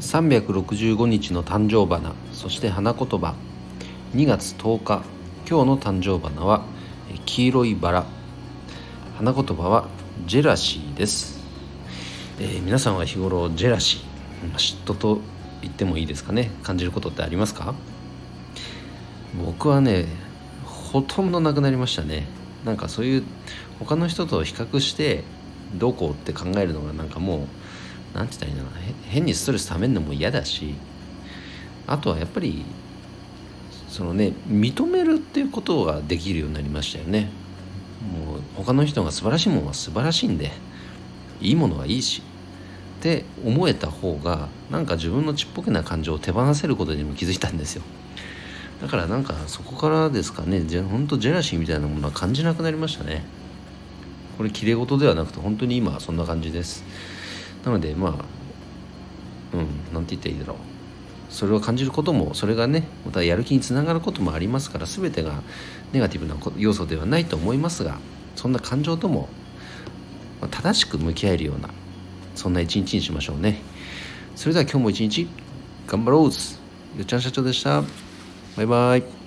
365日の誕生花そして花言葉。2月10日今日の誕生花は黄色いバラ。花言葉はジェラシーです、えー、皆さんは日頃ジェラシー嫉妬と言ってもいいですかね。感じることってありますか？僕はねほとんどなくなりましたね。なんかそういう他の人と比較してどうこうって考えるのがなんかもう何て言ったらいいんだろう変にストレスためるのも嫌だしあとはやっぱりそのね認めるっていうことができるようになりましたよね。もう他の人が素晴らしいものは素晴らしいんでいいものはいいしって思えた方がなんか自分のちっぽけな感情を手放せることにも気づいたんですよ。だからなんかそこからですかねじゃ本当ジェラシーみたいなものは感じなくなりましたね。これきれい事ではなくて本当に今はそんな感じです。なのでまあうん何て言ったらいいだろう。それを感じることもそれがねまたやる気につながることもありますから全てがネガティブな要素ではないと思いますがそんな感情とも正しく向き合えるようなそんな一日にしましょうね。それでは今日も一日頑張ろうよっちゃん社長でした。バイバイ。